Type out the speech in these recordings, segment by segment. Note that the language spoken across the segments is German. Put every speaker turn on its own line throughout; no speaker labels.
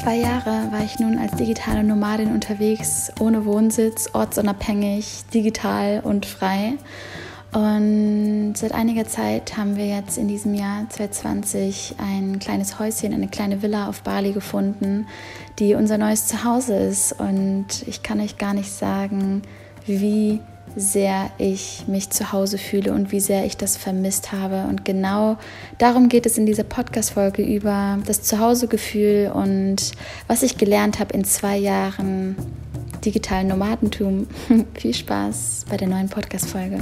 zwei Jahre war ich nun als digitale Nomadin unterwegs, ohne Wohnsitz, ortsunabhängig, digital und frei. Und seit einiger Zeit haben wir jetzt in diesem Jahr 2020 ein kleines Häuschen, eine kleine Villa auf Bali gefunden, die unser neues Zuhause ist. Und ich kann euch gar nicht sagen, wie sehr ich mich zu Hause fühle und wie sehr ich das vermisst habe. Und genau darum geht es in dieser Podcast-Folge über das Zuhausegefühl und was ich gelernt habe in zwei Jahren digitalen Nomadentum. Viel Spaß bei der neuen Podcast-Folge.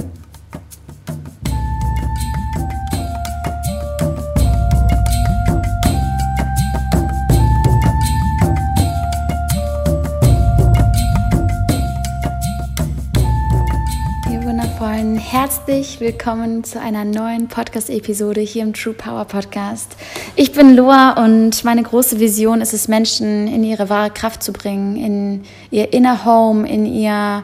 Herzlich willkommen zu einer neuen Podcast-Episode hier im True Power Podcast. Ich bin Loa und meine große Vision ist es, Menschen in ihre wahre Kraft zu bringen, in ihr Inner Home, in, ihr,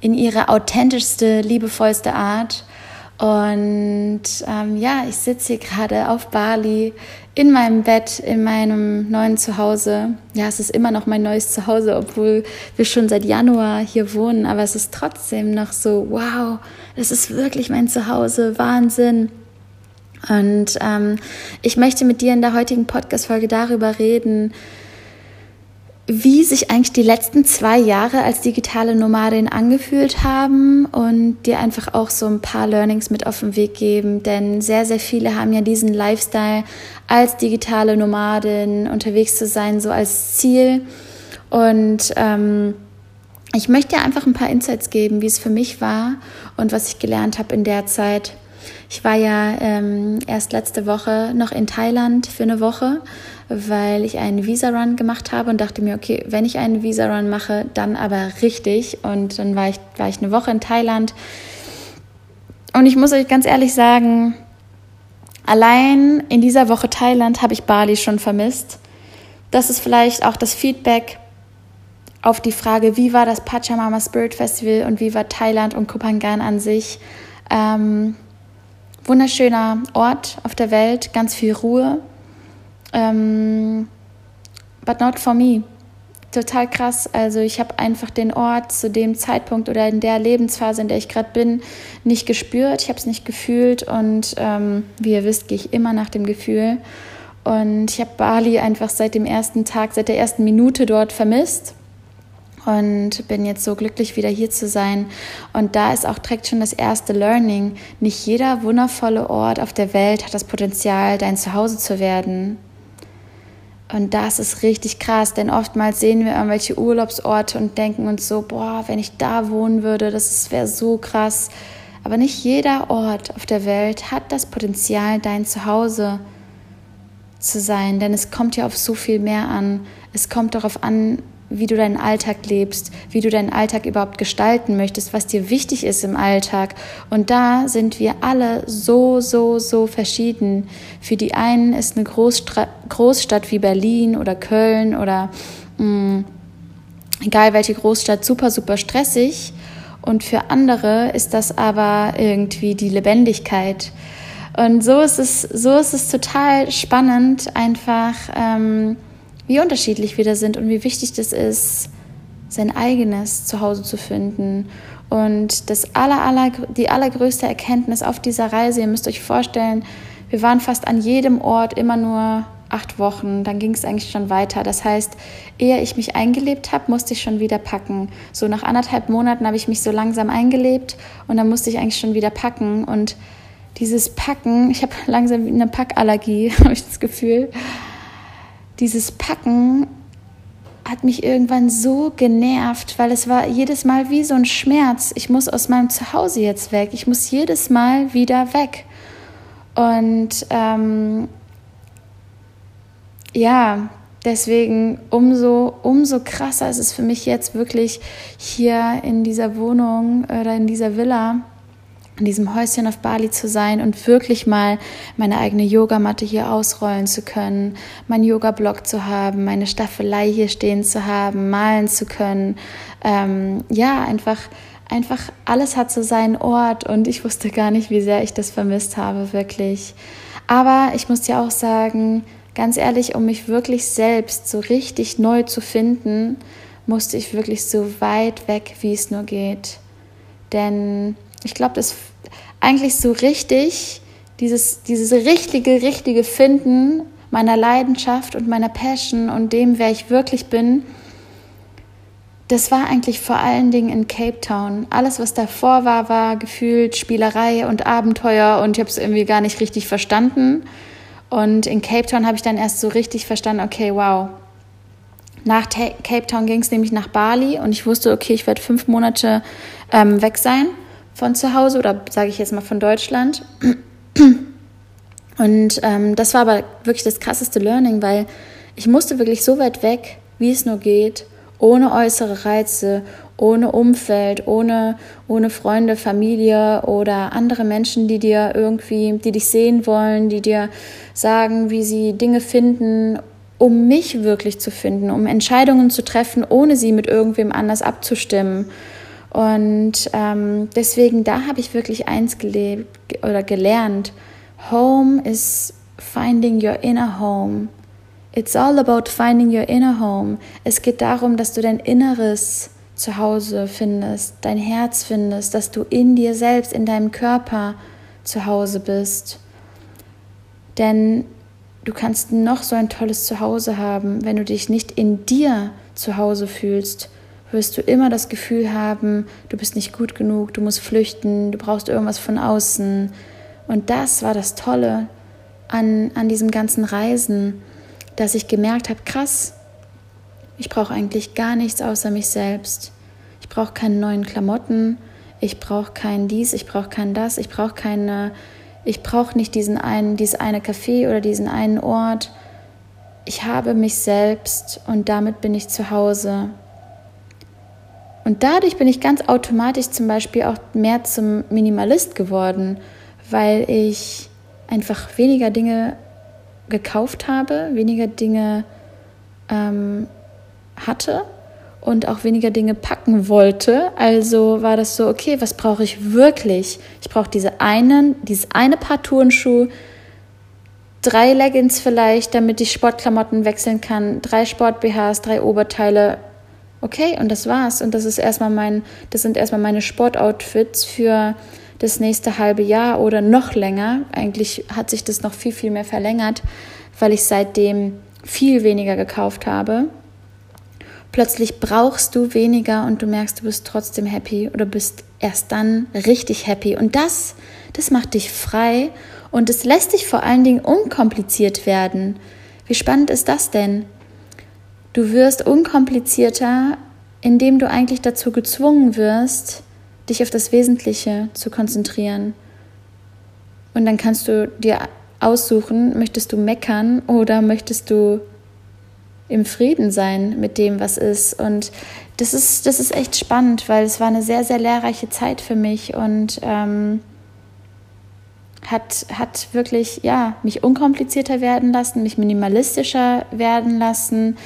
in ihre authentischste, liebevollste Art. Und ähm, ja, ich sitze hier gerade auf Bali in meinem Bett, in meinem neuen Zuhause. Ja, es ist immer noch mein neues Zuhause, obwohl wir schon seit Januar hier wohnen, aber es ist trotzdem noch so, wow, es ist wirklich mein Zuhause, Wahnsinn. Und ähm, ich möchte mit dir in der heutigen Podcast-Folge darüber reden, wie sich eigentlich die letzten zwei Jahre als digitale Nomadin angefühlt haben und dir einfach auch so ein paar Learnings mit auf den Weg geben. Denn sehr, sehr viele haben ja diesen Lifestyle als digitale Nomadin unterwegs zu sein, so als Ziel. Und ähm, ich möchte dir einfach ein paar Insights geben, wie es für mich war und was ich gelernt habe in der Zeit. Ich war ja ähm, erst letzte Woche noch in Thailand für eine Woche weil ich einen Visa-Run gemacht habe und dachte mir, okay, wenn ich einen Visa-Run mache, dann aber richtig. Und dann war ich, war ich eine Woche in Thailand. Und ich muss euch ganz ehrlich sagen, allein in dieser Woche Thailand habe ich Bali schon vermisst. Das ist vielleicht auch das Feedback auf die Frage, wie war das Pachamama Spirit Festival und wie war Thailand und Kopangan an sich. Ähm, wunderschöner Ort auf der Welt, ganz viel Ruhe, ähm, but not for me. Total krass. Also ich habe einfach den Ort zu dem Zeitpunkt oder in der Lebensphase, in der ich gerade bin, nicht gespürt. Ich habe es nicht gefühlt und ähm, wie ihr wisst, gehe ich immer nach dem Gefühl. Und ich habe Bali einfach seit dem ersten Tag, seit der ersten Minute dort vermisst und bin jetzt so glücklich, wieder hier zu sein. Und da ist auch direkt schon das erste Learning. Nicht jeder wundervolle Ort auf der Welt hat das Potenzial, dein Zuhause zu werden. Und das ist richtig krass, denn oftmals sehen wir irgendwelche Urlaubsorte und denken uns so, boah, wenn ich da wohnen würde, das wäre so krass. Aber nicht jeder Ort auf der Welt hat das Potenzial, dein Zuhause zu sein, denn es kommt ja auf so viel mehr an. Es kommt darauf an, wie du deinen Alltag lebst, wie du deinen Alltag überhaupt gestalten möchtest, was dir wichtig ist im Alltag. Und da sind wir alle so, so, so verschieden. Für die einen ist eine Großstra Großstadt wie Berlin oder Köln oder mh, mm, egal welche Großstadt super, super stressig. Und für andere ist das aber irgendwie die Lebendigkeit. Und so ist es, so ist es total spannend, einfach ähm, wie unterschiedlich wir da sind und wie wichtig das ist, sein eigenes Zuhause zu finden. Und das aller, aller, die allergrößte Erkenntnis auf dieser Reise, ihr müsst euch vorstellen, wir waren fast an jedem Ort immer nur acht Wochen, dann ging es eigentlich schon weiter. Das heißt, ehe ich mich eingelebt habe, musste ich schon wieder packen. So nach anderthalb Monaten habe ich mich so langsam eingelebt und dann musste ich eigentlich schon wieder packen. Und dieses Packen, ich habe langsam eine Packallergie, habe ich das Gefühl dieses Packen hat mich irgendwann so genervt, weil es war jedes Mal wie so ein Schmerz. Ich muss aus meinem Zuhause jetzt weg. Ich muss jedes Mal wieder weg. Und ähm, ja, deswegen umso, umso krasser ist es für mich jetzt wirklich hier in dieser Wohnung oder in dieser Villa in diesem Häuschen auf Bali zu sein und wirklich mal meine eigene Yogamatte hier ausrollen zu können, meinen Yoga-Block zu haben, meine Staffelei hier stehen zu haben, malen zu können. Ähm, ja, einfach, einfach alles hat so seinen Ort und ich wusste gar nicht, wie sehr ich das vermisst habe, wirklich. Aber ich muss dir auch sagen, ganz ehrlich, um mich wirklich selbst so richtig neu zu finden, musste ich wirklich so weit weg, wie es nur geht. Denn ich glaube, das eigentlich so richtig, dieses, dieses richtige, richtige Finden meiner Leidenschaft und meiner Passion und dem, wer ich wirklich bin, das war eigentlich vor allen Dingen in Cape Town. Alles, was davor war, war gefühlt Spielerei und Abenteuer und ich habe es irgendwie gar nicht richtig verstanden. Und in Cape Town habe ich dann erst so richtig verstanden, okay, wow. Nach Cape Town ging es nämlich nach Bali und ich wusste, okay, ich werde fünf Monate ähm, weg sein von zu Hause oder sage ich jetzt mal von Deutschland. Und ähm, das war aber wirklich das krasseste Learning, weil ich musste wirklich so weit weg, wie es nur geht, ohne äußere Reize, ohne Umfeld, ohne, ohne Freunde, Familie oder andere Menschen, die dir irgendwie, die dich sehen wollen, die dir sagen, wie sie Dinge finden, um mich wirklich zu finden, um Entscheidungen zu treffen, ohne sie mit irgendwem anders abzustimmen. Und ähm, deswegen, da habe ich wirklich eins gelebt oder gelernt. Home is finding your inner home. It's all about finding your inner home. Es geht darum, dass du dein Inneres zu Hause findest, dein Herz findest, dass du in dir selbst, in deinem Körper zu Hause bist. Denn du kannst noch so ein tolles Zuhause haben, wenn du dich nicht in dir zu Hause fühlst, wirst du immer das Gefühl haben, du bist nicht gut genug, du musst flüchten, du brauchst irgendwas von außen. Und das war das Tolle an, an diesem ganzen Reisen dass ich gemerkt habe, krass, ich brauche eigentlich gar nichts außer mich selbst. Ich brauche keine neuen Klamotten, ich brauche kein dies, ich brauche kein das, ich brauche keine, ich brauche nicht diesen einen, dieses eine Café oder diesen einen Ort. Ich habe mich selbst und damit bin ich zu Hause. Und dadurch bin ich ganz automatisch zum Beispiel auch mehr zum Minimalist geworden, weil ich einfach weniger Dinge gekauft habe, weniger Dinge ähm, hatte und auch weniger Dinge packen wollte. Also war das so, okay, was brauche ich wirklich? Ich brauche diese einen, dieses eine Paar Turnschuhe, drei Leggings vielleicht, damit ich Sportklamotten wechseln kann, drei Sport-BHs, drei Oberteile. Okay, und das war's. Und das ist erstmal mein, das sind erstmal meine Sportoutfits für das nächste halbe Jahr oder noch länger. Eigentlich hat sich das noch viel, viel mehr verlängert, weil ich seitdem viel weniger gekauft habe. Plötzlich brauchst du weniger und du merkst, du bist trotzdem happy oder bist erst dann richtig happy. Und das, das macht dich frei und es lässt dich vor allen Dingen unkompliziert werden. Wie spannend ist das denn? Du wirst unkomplizierter, indem du eigentlich dazu gezwungen wirst, dich auf das Wesentliche zu konzentrieren. Und dann kannst du dir aussuchen, möchtest du meckern oder möchtest du im Frieden sein mit dem, was ist. Und das ist, das ist echt spannend, weil es war eine sehr, sehr lehrreiche Zeit für mich und ähm, hat, hat wirklich ja, mich unkomplizierter werden lassen, mich minimalistischer werden lassen,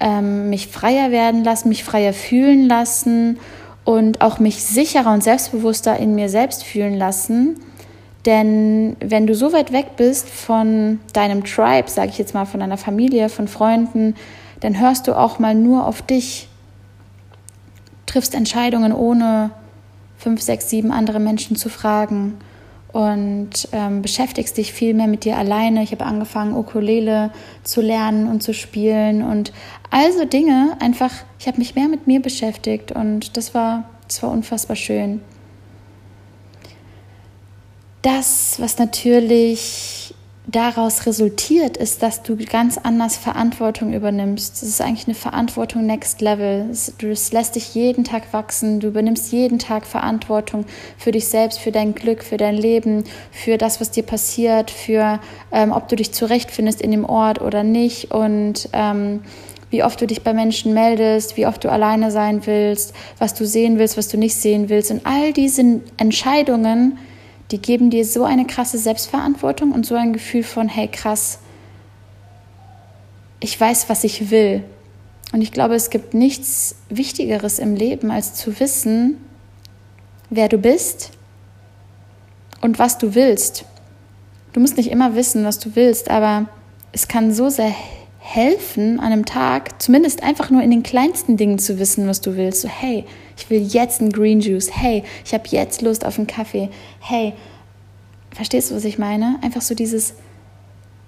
ähm, mich freier werden lassen, mich freier fühlen lassen und auch mich sicherer und selbstbewusster in mir selbst fühlen lassen. Denn wenn du so weit weg bist von deinem Tribe, sage ich jetzt mal, von deiner Familie, von Freunden, dann hörst du auch mal nur auf dich, triffst Entscheidungen ohne fünf, sechs, sieben andere Menschen zu fragen und ähm, beschäftigst dich viel mehr mit dir alleine. Ich habe angefangen, Ukulele zu lernen und zu spielen und also Dinge einfach, ich habe mich mehr mit mir beschäftigt und das war, das war unfassbar schön. Das, was natürlich daraus resultiert, ist, dass du ganz anders Verantwortung übernimmst. Es ist eigentlich eine Verantwortung next level. Du lässt dich jeden Tag wachsen. Du übernimmst jeden Tag Verantwortung für dich selbst, für dein Glück, für dein Leben, für das, was dir passiert, für ähm, ob du dich zurechtfindest in dem Ort oder nicht und ähm, wie oft du dich bei Menschen meldest, wie oft du alleine sein willst, was du sehen willst, was du nicht sehen willst. Und all diese Entscheidungen, die geben dir so eine krasse Selbstverantwortung und so ein Gefühl von, hey krass, ich weiß, was ich will. Und ich glaube, es gibt nichts Wichtigeres im Leben, als zu wissen, wer du bist und was du willst. Du musst nicht immer wissen, was du willst, aber es kann so sehr helfen, an einem Tag zumindest einfach nur in den kleinsten Dingen zu wissen, was du willst. So, hey, ich will jetzt einen Green Juice. Hey, ich habe jetzt Lust auf einen Kaffee. Hey, verstehst du, was ich meine? Einfach so dieses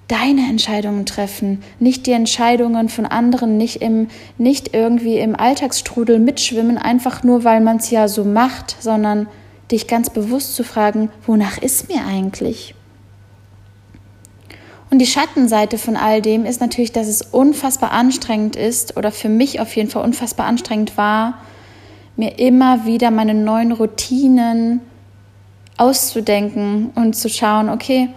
deine Entscheidungen treffen, nicht die Entscheidungen von anderen, nicht im nicht irgendwie im Alltagsstrudel mitschwimmen, einfach nur weil man es ja so macht, sondern dich ganz bewusst zu fragen, wonach ist mir eigentlich? Und die Schattenseite von all dem ist natürlich, dass es unfassbar anstrengend ist oder für mich auf jeden Fall unfassbar anstrengend war, mir immer wieder meine neuen Routinen auszudenken und zu schauen, okay,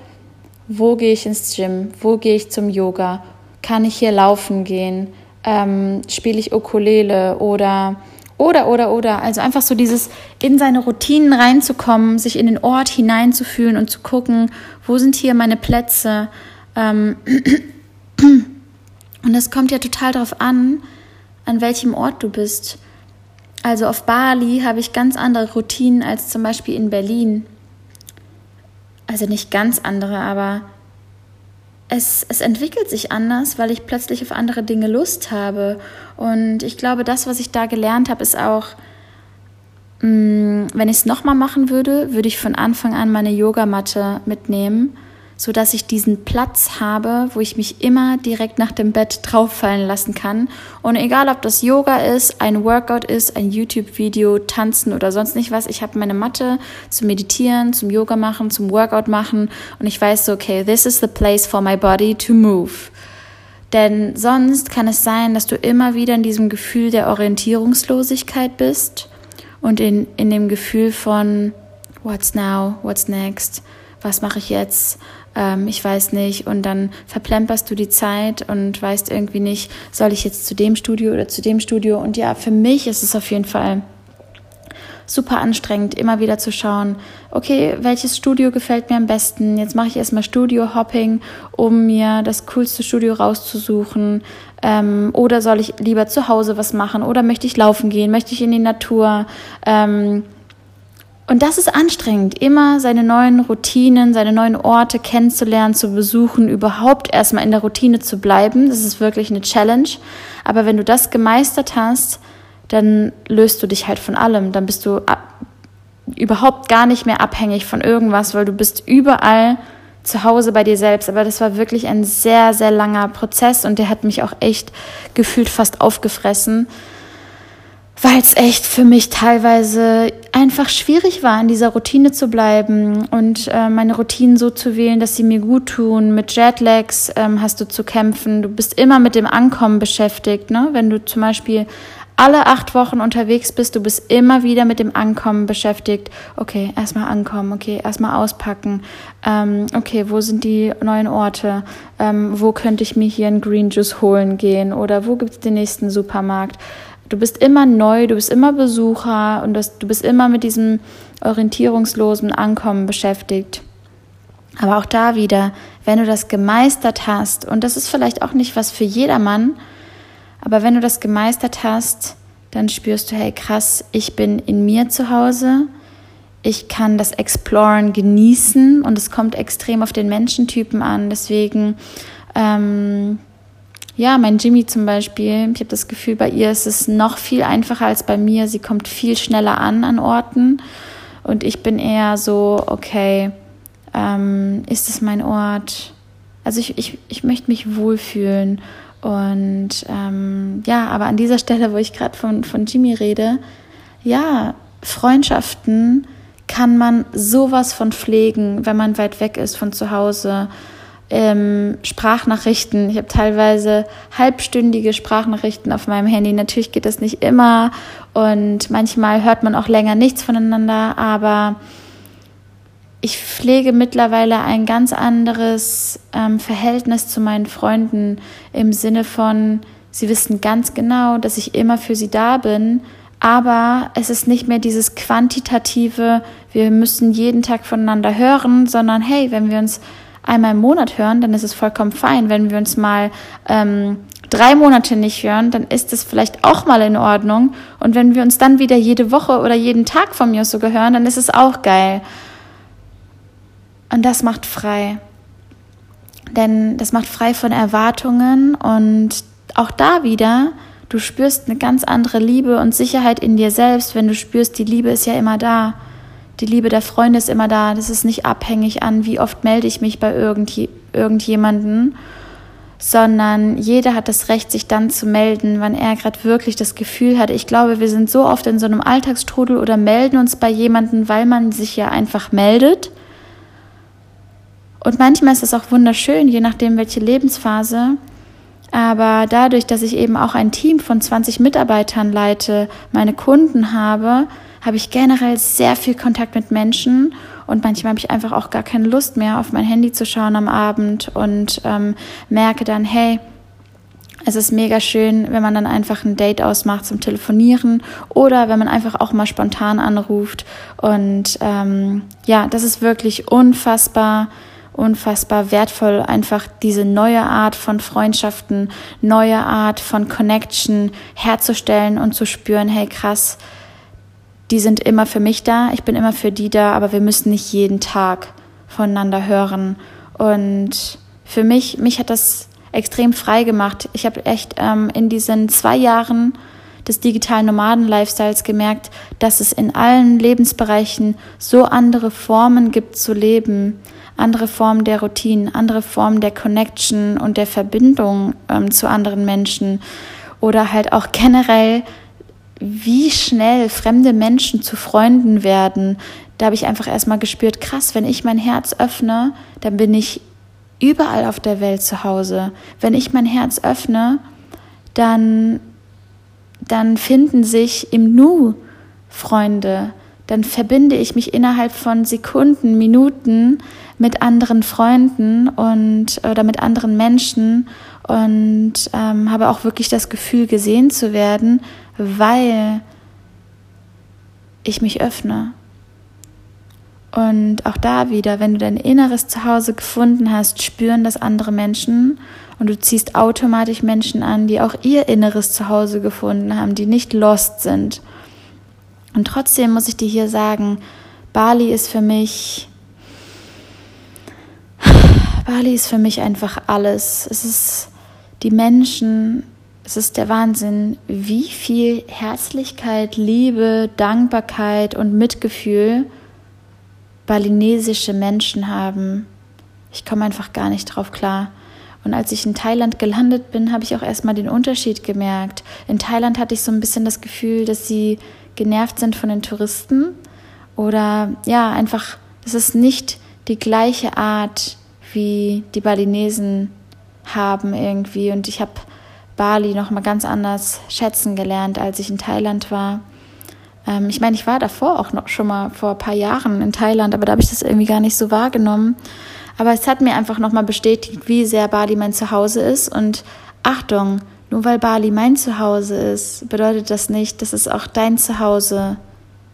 wo gehe ich ins Gym, wo gehe ich zum Yoga, kann ich hier laufen gehen, ähm, spiele ich Ukulele oder oder, oder, oder. Also einfach so dieses in seine Routinen reinzukommen, sich in den Ort hineinzufühlen und zu gucken, wo sind hier meine Plätze. Ähm und das kommt ja total darauf an, an welchem Ort du bist. Also auf Bali habe ich ganz andere Routinen als zum Beispiel in Berlin. Also nicht ganz andere, aber es, es entwickelt sich anders, weil ich plötzlich auf andere Dinge Lust habe. Und ich glaube, das, was ich da gelernt habe, ist auch, mh, mm, wenn ich es nochmal machen würde, würde ich von Anfang an meine Yogamatte mitnehmen so dass ich diesen Platz habe, wo ich mich immer direkt nach dem Bett drauffallen lassen kann. Und egal, ob das Yoga ist, ein Workout ist, ein YouTube-Video, Tanzen oder sonst nicht was, ich habe meine Matte zum Meditieren, zum Yoga machen, zum Workout machen und ich weiß so, okay, this is the place for my body to move. Denn sonst kann es sein, dass du immer wieder in diesem Gefühl der Orientierungslosigkeit bist und in, in dem Gefühl von What's now? What's next? Was mache ich jetzt? Ähm, ich weiß nicht, und dann verplemperst du die Zeit und weißt irgendwie nicht, soll ich jetzt zu dem Studio oder zu dem Studio. Und ja, für mich ist es auf jeden Fall super anstrengend, immer wieder zu schauen, okay, welches Studio gefällt mir am besten? Jetzt mache ich erstmal Studio-Hopping, um mir das coolste Studio rauszusuchen. Ähm, oder soll ich lieber zu Hause was machen? Oder möchte ich laufen gehen? Möchte ich in die Natur? Ähm, und das ist anstrengend, immer seine neuen Routinen, seine neuen Orte kennenzulernen, zu besuchen, überhaupt erstmal in der Routine zu bleiben. Das ist wirklich eine Challenge. Aber wenn du das gemeistert hast, dann löst du dich halt von allem. Dann bist du überhaupt gar nicht mehr abhängig von irgendwas, weil du bist überall zu Hause bei dir selbst. Aber das war wirklich ein sehr, sehr langer Prozess und der hat mich auch echt gefühlt fast aufgefressen weil es echt für mich teilweise einfach schwierig war, in dieser Routine zu bleiben und äh, meine Routinen so zu wählen, dass sie mir gut tun. Mit Jetlags ähm, hast du zu kämpfen. Du bist immer mit dem Ankommen beschäftigt. Ne? Wenn du zum Beispiel alle acht Wochen unterwegs bist, du bist immer wieder mit dem Ankommen beschäftigt. Okay, erstmal ankommen, okay, erstmal auspacken. Ähm, okay, wo sind die neuen Orte? Ähm, wo könnte ich mir hier einen Green Juice holen gehen? Oder wo gibt es den nächsten Supermarkt? Du bist immer neu, du bist immer Besucher und das, du bist immer mit diesem orientierungslosen Ankommen beschäftigt. Aber auch da wieder, wenn du das gemeistert hast, und das ist vielleicht auch nicht was für jedermann, aber wenn du das gemeistert hast, dann spürst du, hey krass, ich bin in mir zu Hause, ich kann das Exploren genießen und es kommt extrem auf den Menschentypen an. Deswegen ähm, ja, mein Jimmy zum Beispiel, ich habe das Gefühl, bei ihr ist es noch viel einfacher als bei mir. Sie kommt viel schneller an an Orten und ich bin eher so, okay, ähm, ist es mein Ort? Also ich, ich, ich möchte mich wohlfühlen und ähm, ja, aber an dieser Stelle, wo ich gerade von, von Jimmy rede, ja, Freundschaften kann man sowas von pflegen, wenn man weit weg ist von zu Hause ähm, Sprachnachrichten. Ich habe teilweise halbstündige Sprachnachrichten auf meinem Handy. Natürlich geht das nicht immer und manchmal hört man auch länger nichts voneinander, aber ich pflege mittlerweile ein ganz anderes ähm, Verhältnis zu meinen Freunden im Sinne von, sie wissen ganz genau, dass ich immer für sie da bin, aber es ist nicht mehr dieses quantitative, wir müssen jeden Tag voneinander hören, sondern hey, wenn wir uns einmal im Monat hören, dann ist es vollkommen fein. Wenn wir uns mal ähm, drei Monate nicht hören, dann ist es vielleicht auch mal in Ordnung. Und wenn wir uns dann wieder jede Woche oder jeden Tag von mir sogar hören, dann ist es auch geil. Und das macht frei. Denn das macht frei von Erwartungen und auch da wieder, du spürst eine ganz andere Liebe und Sicherheit in dir selbst, wenn du spürst, die Liebe ist ja immer da. Die Liebe der Freunde ist immer da. Das ist nicht abhängig an, wie oft melde ich mich bei irgend, irgendjemanden, sondern jeder hat das Recht, sich dann zu melden, wann er gerade wirklich das Gefühl hat. Ich glaube, wir sind so oft in so einem Alltagstrudel oder melden uns bei jemandem, weil man sich ja einfach meldet. Und manchmal ist es auch wunderschön, je nachdem, welche Lebensphase. Aber dadurch, dass ich eben auch ein Team von 20 Mitarbeitern leite, meine Kunden habe, habe ich generell sehr viel Kontakt mit Menschen und manchmal habe ich einfach auch gar keine Lust mehr, auf mein Handy zu schauen am Abend und ähm, merke dann, hey, es ist mega schön, wenn man dann einfach ein Date ausmacht zum Telefonieren oder wenn man einfach auch mal spontan anruft. Und ähm, ja, das ist wirklich unfassbar unfassbar wertvoll, einfach diese neue Art von Freundschaften, neue Art von Connection herzustellen und zu spüren, hey krass, die sind immer für mich da, ich bin immer für die da, aber wir müssen nicht jeden Tag voneinander hören. Und für mich, mich hat das extrem frei gemacht. Ich habe echt ähm, in diesen zwei Jahren des digitalen Nomaden-Lifestyles gemerkt, dass es in allen Lebensbereichen so andere Formen gibt zu leben, andere Formen der Routinen, andere Formen der Connection und der Verbindung ähm, zu anderen Menschen oder halt auch generell, wie schnell fremde Menschen zu Freunden werden. Da habe ich einfach erstmal gespürt, krass, wenn ich mein Herz öffne, dann bin ich überall auf der Welt zu Hause. Wenn ich mein Herz öffne, dann, dann finden sich im Nu Freunde, dann verbinde ich mich innerhalb von Sekunden, Minuten mit anderen Freunden und oder mit anderen Menschen und ähm, habe auch wirklich das Gefühl, gesehen zu werden, weil ich mich öffne. Und auch da wieder, wenn du dein inneres Zuhause gefunden hast, spüren das andere Menschen und du ziehst automatisch Menschen an, die auch ihr inneres Zuhause gefunden haben, die nicht lost sind. Und trotzdem muss ich dir hier sagen, Bali ist für mich, Bali ist für mich einfach alles. Es ist die Menschen, es ist der Wahnsinn, wie viel Herzlichkeit, Liebe, Dankbarkeit und Mitgefühl balinesische Menschen haben. Ich komme einfach gar nicht drauf klar. Und als ich in Thailand gelandet bin, habe ich auch erstmal den Unterschied gemerkt. In Thailand hatte ich so ein bisschen das Gefühl, dass sie genervt sind von den Touristen oder ja, einfach, es ist nicht die gleiche Art, wie die Balinesen haben irgendwie. Und ich habe Bali noch mal ganz anders schätzen gelernt, als ich in Thailand war. Ähm, ich meine, ich war davor auch noch schon mal vor ein paar Jahren in Thailand, aber da habe ich das irgendwie gar nicht so wahrgenommen. Aber es hat mir einfach noch mal bestätigt, wie sehr Bali mein Zuhause ist. Und Achtung, nur weil Bali mein Zuhause ist, bedeutet das nicht, dass es auch dein Zuhause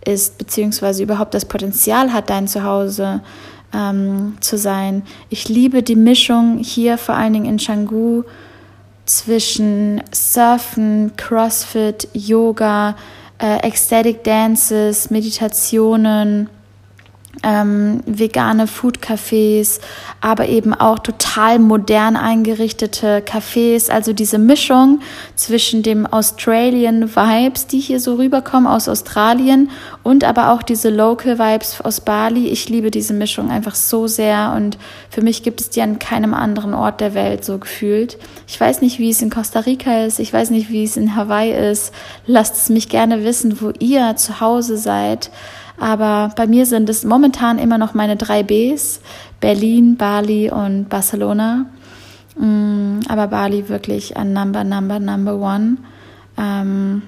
ist, beziehungsweise überhaupt das Potenzial hat, dein Zuhause ähm, zu sein. Ich liebe die Mischung hier, vor allen Dingen in Canggu, zwischen Surfen, CrossFit, Yoga, äh, Ecstatic Dances, Meditationen, ähm, vegane Food-Cafés, aber eben auch total modern eingerichtete Cafés. Also diese Mischung zwischen dem Australian Vibes, die hier so rüberkommen aus Australien und aber auch diese Local Vibes aus Bali. Ich liebe diese Mischung einfach so sehr und für mich gibt es die an keinem anderen Ort der Welt so gefühlt. Ich weiß nicht, wie es in Costa Rica ist. Ich weiß nicht, wie es in Hawaii ist. Lasst es mich gerne wissen, wo ihr zu Hause seid. Aber bei mir sind es momentan immer noch meine drei Bs, Berlin, Bali und Barcelona. Mm, aber Bali wirklich ein Number, Number, Number One. Ähm,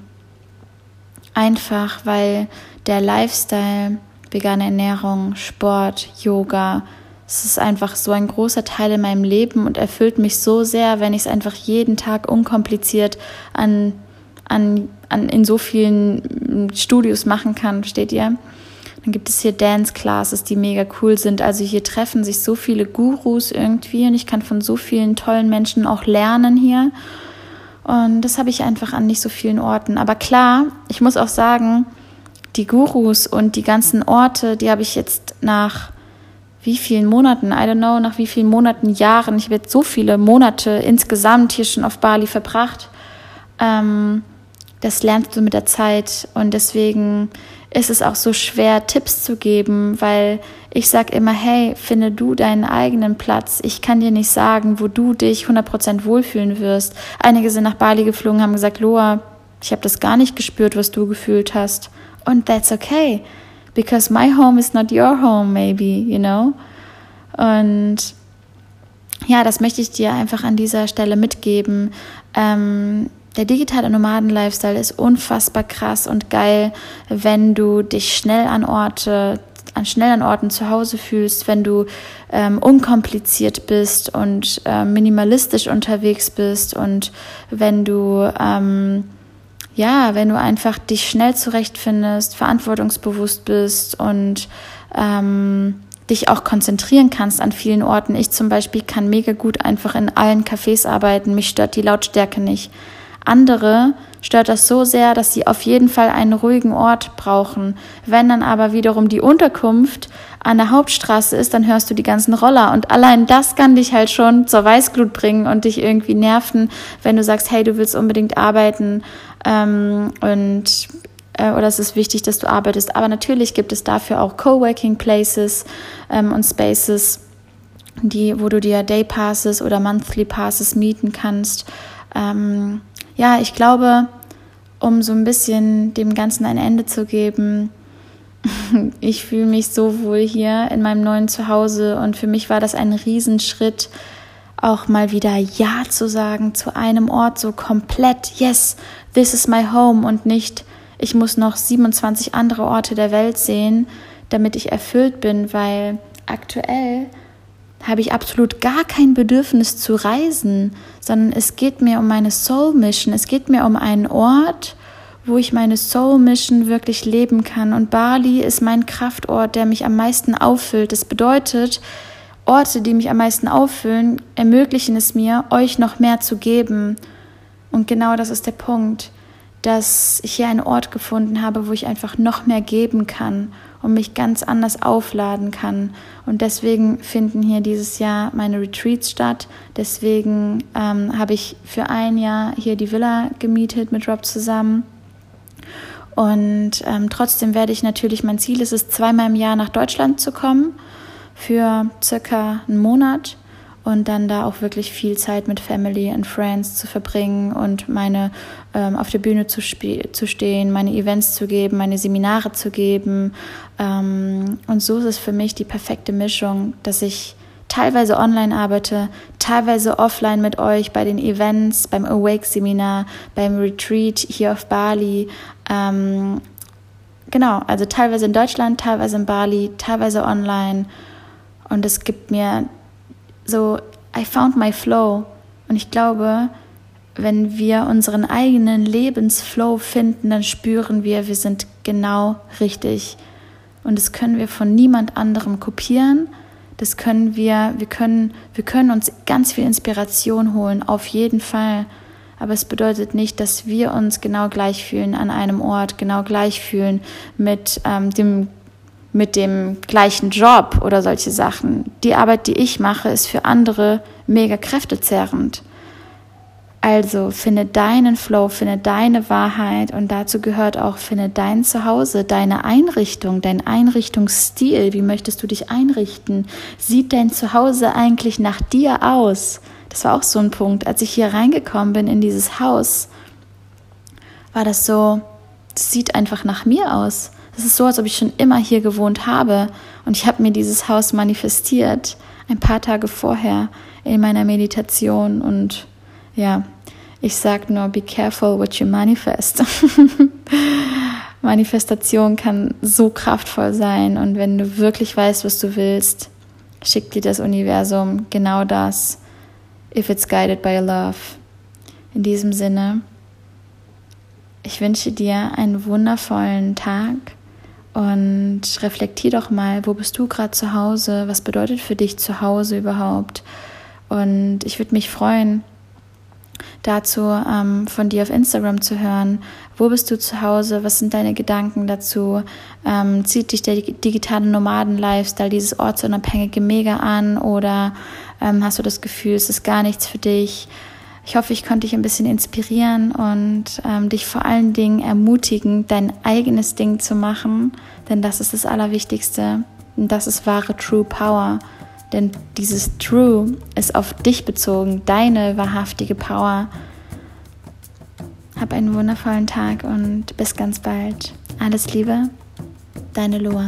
einfach weil der Lifestyle, vegane Ernährung, Sport, Yoga, es ist einfach so ein großer Teil in meinem Leben und erfüllt mich so sehr, wenn ich es einfach jeden Tag unkompliziert an, an, an in so vielen Studios machen kann, steht ihr? Dann gibt es hier Dance Classes, die mega cool sind. Also hier treffen sich so viele Gurus irgendwie und ich kann von so vielen tollen Menschen auch lernen hier. Und das habe ich einfach an nicht so vielen Orten. Aber klar, ich muss auch sagen, die Gurus und die ganzen Orte, die habe ich jetzt nach wie vielen Monaten, I don't know, nach wie vielen Monaten, Jahren, ich habe jetzt so viele Monate insgesamt hier schon auf Bali verbracht. Ähm, das lernst du mit der Zeit und deswegen ist es auch so schwer, Tipps zu geben, weil ich sage immer, hey, finde du deinen eigenen Platz. Ich kann dir nicht sagen, wo du dich 100% wohlfühlen wirst. Einige sind nach Bali geflogen, haben gesagt, Loa, ich habe das gar nicht gespürt, was du gefühlt hast. Und that's okay, because my home is not your home, maybe, you know. Und ja, das möchte ich dir einfach an dieser Stelle mitgeben. Ähm, der digitale Nomaden-Lifestyle ist unfassbar krass und geil, wenn du dich schnell an Orte, an schnell an Orten zu Hause fühlst, wenn du ähm, unkompliziert bist und äh, minimalistisch unterwegs bist und wenn du ähm, ja, wenn du einfach dich schnell zurechtfindest, verantwortungsbewusst bist und ähm, dich auch konzentrieren kannst an vielen Orten. Ich zum Beispiel kann mega gut einfach in allen Cafés arbeiten. Mich stört die Lautstärke nicht. Andere stört das so sehr, dass sie auf jeden Fall einen ruhigen Ort brauchen. Wenn dann aber wiederum die Unterkunft an der Hauptstraße ist, dann hörst du die ganzen Roller. Und allein das kann dich halt schon zur Weißglut bringen und dich irgendwie nerven, wenn du sagst, hey, du willst unbedingt arbeiten ähm, und äh, oder es ist wichtig, dass du arbeitest. Aber natürlich gibt es dafür auch Coworking Places ähm, und Spaces, die, wo du dir Day Passes oder Monthly Passes mieten kannst. Ähm, ja, ich glaube, um so ein bisschen dem Ganzen ein Ende zu geben, ich fühle mich so wohl hier in meinem neuen Zuhause. Und für mich war das ein Riesenschritt, auch mal wieder Ja zu sagen zu einem Ort so komplett, yes, this is my home. Und nicht, ich muss noch 27 andere Orte der Welt sehen, damit ich erfüllt bin, weil aktuell habe ich absolut gar kein Bedürfnis zu reisen, sondern es geht mir um meine Soul Mission. Es geht mir um einen Ort, wo ich meine Soul Mission wirklich leben kann. Und Bali ist mein Kraftort, der mich am meisten auffüllt. Das bedeutet, Orte, die mich am meisten auffüllen, ermöglichen es mir, euch noch mehr zu geben. Und genau das ist der Punkt, dass ich hier einen Ort gefunden habe, wo ich einfach noch mehr geben kann und mich ganz anders aufladen kann. Und deswegen finden hier dieses Jahr meine Retreats statt. Deswegen ähm, habe ich für ein Jahr hier die Villa gemietet mit Rob zusammen. Und ähm, trotzdem werde ich natürlich, mein Ziel ist es, zweimal im Jahr nach Deutschland zu kommen für circa einen Monat und dann da auch wirklich viel Zeit mit Family and Friends zu verbringen und meine ähm, auf der Bühne zu, zu stehen, meine Events zu geben, meine Seminare zu geben. Ähm, und so ist es für mich die perfekte Mischung, dass ich teilweise online arbeite, teilweise offline mit euch bei den Events, beim Awake-Seminar, beim Retreat hier auf Bali. Ähm, genau, also teilweise in Deutschland, teilweise in Bali, teilweise online. Und es gibt mir so, I found my flow. Und ich glaube, wenn wir unseren eigenen Lebensflow finden, dann spüren wir, wir sind genau richtig. Und das können wir von niemand anderem kopieren. Das können wir, wir können, wir können uns ganz viel Inspiration holen, auf jeden Fall. Aber es bedeutet nicht, dass wir uns genau gleich fühlen an einem Ort, genau gleich fühlen mit ähm, dem mit dem gleichen Job oder solche Sachen. Die Arbeit, die ich mache, ist für andere mega kräftezerrend. Also finde deinen Flow, finde deine Wahrheit und dazu gehört auch, finde dein Zuhause, deine Einrichtung, dein Einrichtungsstil. Wie möchtest du dich einrichten? Sieht dein Zuhause eigentlich nach dir aus? Das war auch so ein Punkt. Als ich hier reingekommen bin in dieses Haus, war das so, das sieht einfach nach mir aus. Es ist so, als ob ich schon immer hier gewohnt habe und ich habe mir dieses Haus manifestiert, ein paar Tage vorher in meiner Meditation und ja, ich sage nur, be careful what you manifest. Manifestation kann so kraftvoll sein und wenn du wirklich weißt, was du willst, schickt dir das Universum genau das, if it's guided by love. In diesem Sinne, ich wünsche dir einen wundervollen Tag und reflektier doch mal, wo bist du gerade zu Hause? Was bedeutet für dich zu Hause überhaupt? Und ich würde mich freuen, dazu ähm, von dir auf Instagram zu hören. Wo bist du zu Hause? Was sind deine Gedanken dazu? Ähm, zieht dich der digitale Nomaden-Lifestyle, dieses ortsunabhängige mega an oder ähm, hast du das Gefühl, es ist gar nichts für dich? Ich hoffe, ich konnte dich ein bisschen inspirieren und ähm, dich vor allen Dingen ermutigen, dein eigenes Ding zu machen, denn das ist das Allerwichtigste. Und das ist wahre True Power. Denn dieses True ist auf dich bezogen, deine wahrhaftige Power. Hab einen wundervollen Tag und bis ganz bald. Alles Liebe, deine Loa.